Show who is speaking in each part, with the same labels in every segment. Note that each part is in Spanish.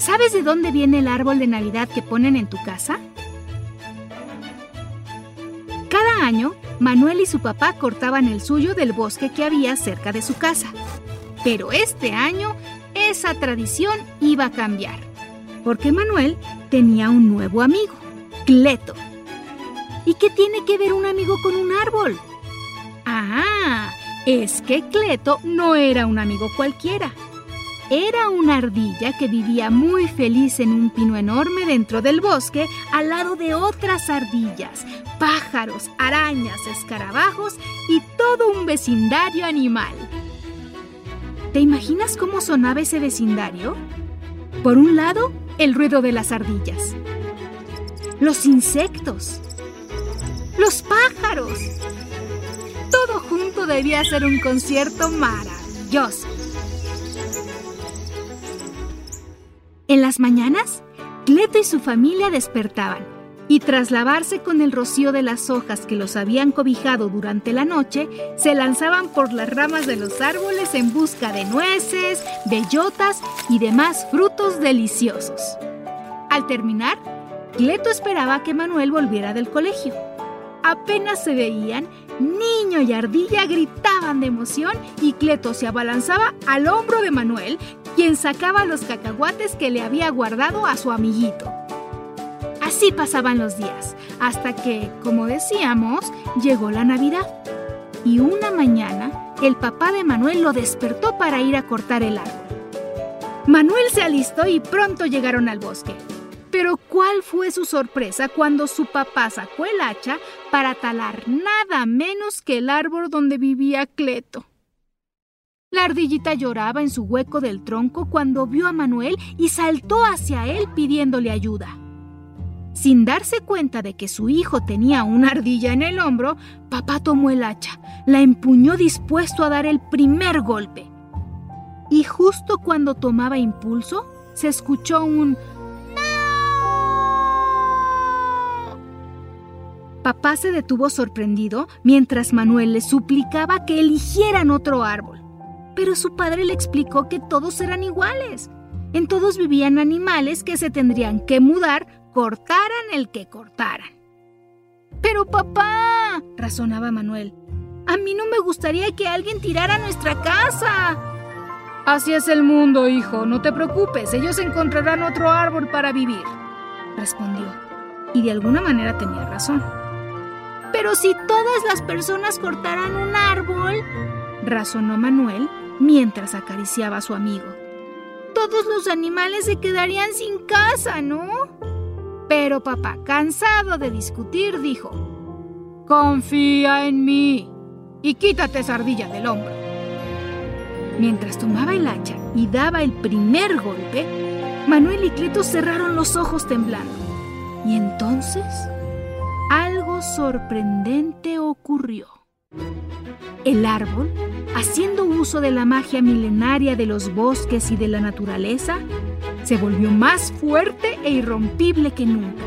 Speaker 1: ¿Sabes de dónde viene el árbol de Navidad que ponen en tu casa? Cada año, Manuel y su papá cortaban el suyo del bosque que había cerca de su casa. Pero este año, esa tradición iba a cambiar, porque Manuel tenía un nuevo amigo, Cleto. ¿Y qué tiene que ver un amigo con un árbol? Ah, es que Cleto no era un amigo cualquiera era una ardilla que vivía muy feliz en un pino enorme dentro del bosque al lado de otras ardillas, pájaros, arañas, escarabajos y todo un vecindario animal. ¿Te imaginas cómo sonaba ese vecindario? Por un lado, el ruido de las ardillas, los insectos, los pájaros. Todo junto debía ser un concierto maravilloso. En las mañanas, Cleto y su familia despertaban y tras lavarse con el rocío de las hojas que los habían cobijado durante la noche, se lanzaban por las ramas de los árboles en busca de nueces, bellotas y demás frutos deliciosos. Al terminar, Cleto esperaba que Manuel volviera del colegio. Apenas se veían, niño y ardilla gritaban de emoción y Cleto se abalanzaba al hombro de Manuel, quien sacaba los cacahuates que le había guardado a su amiguito. Así pasaban los días, hasta que, como decíamos, llegó la Navidad. Y una mañana, el papá de Manuel lo despertó para ir a cortar el árbol. Manuel se alistó y pronto llegaron al bosque. Pero ¿cuál fue su sorpresa cuando su papá sacó el hacha para talar nada menos que el árbol donde vivía Cleto? La ardillita lloraba en su hueco del tronco cuando vio a Manuel y saltó hacia él pidiéndole ayuda. Sin darse cuenta de que su hijo tenía una ardilla en el hombro, papá tomó el hacha, la empuñó dispuesto a dar el primer golpe. Y justo cuando tomaba impulso, se escuchó un Papá se detuvo sorprendido mientras Manuel le suplicaba que eligieran otro árbol. Pero su padre le explicó que todos eran iguales. En todos vivían animales que se tendrían que mudar, cortaran el que cortaran. Pero papá, razonaba Manuel, a mí no me gustaría que alguien tirara nuestra casa. Así es el mundo, hijo, no te preocupes, ellos encontrarán otro árbol para vivir, respondió. Y de alguna manera tenía razón. Pero si todas las personas cortaran un árbol, razonó Manuel mientras acariciaba a su amigo. Todos los animales se quedarían sin casa, ¿no? Pero papá, cansado de discutir, dijo, Confía en mí y quítate esa ardilla del hombro. Mientras tomaba el hacha y daba el primer golpe, Manuel y Cleto cerraron los ojos temblando. Y entonces algo sorprendente ocurrió. El árbol, haciendo uso de la magia milenaria de los bosques y de la naturaleza, se volvió más fuerte e irrompible que nunca.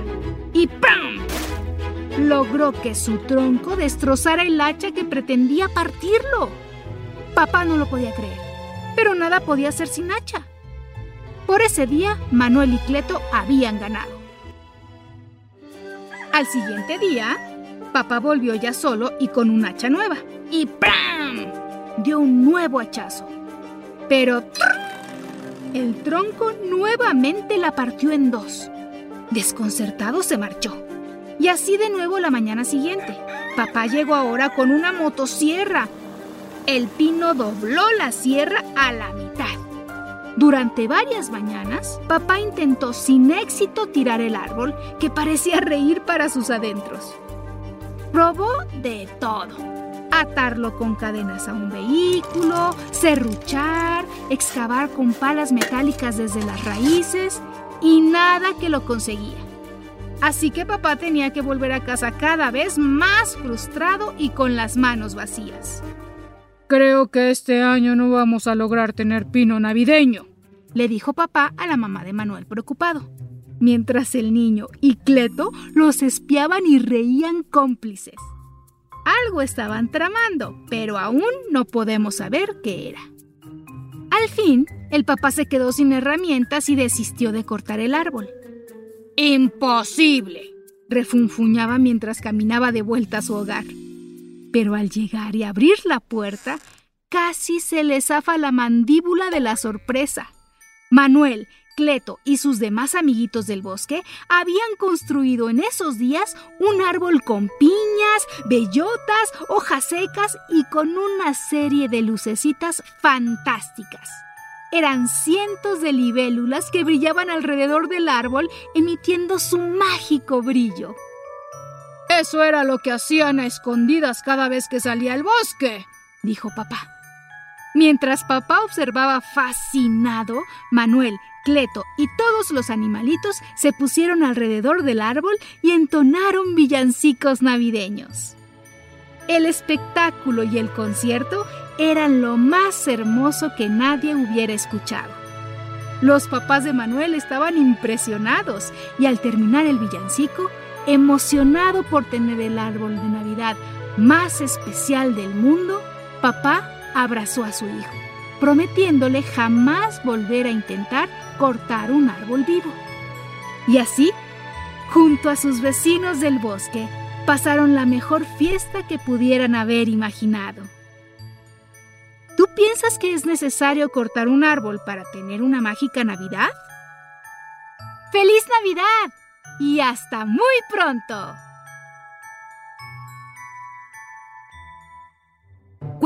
Speaker 1: Y ¡pam! logró que su tronco destrozara el hacha que pretendía partirlo. Papá no lo podía creer, pero nada podía hacer sin hacha. Por ese día, Manuel y Cleto habían ganado. Al siguiente día, papá volvió ya solo y con un hacha nueva. Y ¡pram! dio un nuevo hachazo. Pero el tronco nuevamente la partió en dos. Desconcertado se marchó. Y así de nuevo la mañana siguiente. Papá llegó ahora con una motosierra. El pino dobló la sierra a la mitad. Durante varias mañanas, papá intentó sin éxito tirar el árbol que parecía reír para sus adentros. Probó de todo. Atarlo con cadenas a un vehículo, serruchar, excavar con palas metálicas desde las raíces y nada que lo conseguía. Así que papá tenía que volver a casa cada vez más frustrado y con las manos vacías.
Speaker 2: Creo que este año no vamos a lograr tener pino navideño,
Speaker 1: le dijo papá a la mamá de Manuel preocupado, mientras el niño y Cleto los espiaban y reían cómplices. Algo estaban tramando, pero aún no podemos saber qué era. Al fin, el papá se quedó sin herramientas y desistió de cortar el árbol. ¡Imposible! refunfuñaba mientras caminaba de vuelta a su hogar. Pero al llegar y abrir la puerta, casi se le zafa la mandíbula de la sorpresa. Manuel, Cleto y sus demás amiguitos del bosque habían construido en esos días un árbol con piñas, bellotas, hojas secas y con una serie de lucecitas fantásticas. Eran cientos de libélulas que brillaban alrededor del árbol emitiendo su mágico brillo.
Speaker 2: Eso era lo que hacían a escondidas cada vez que salía al bosque,
Speaker 1: dijo papá. Mientras papá observaba fascinado, Manuel, Cleto y todos los animalitos se pusieron alrededor del árbol y entonaron villancicos navideños. El espectáculo y el concierto eran lo más hermoso que nadie hubiera escuchado. Los papás de Manuel estaban impresionados y al terminar el villancico, emocionado por tener el árbol de Navidad más especial del mundo, papá abrazó a su hijo, prometiéndole jamás volver a intentar cortar un árbol vivo. Y así, junto a sus vecinos del bosque, pasaron la mejor fiesta que pudieran haber imaginado. ¿Tú piensas que es necesario cortar un árbol para tener una mágica Navidad? ¡Feliz Navidad! Y hasta muy pronto.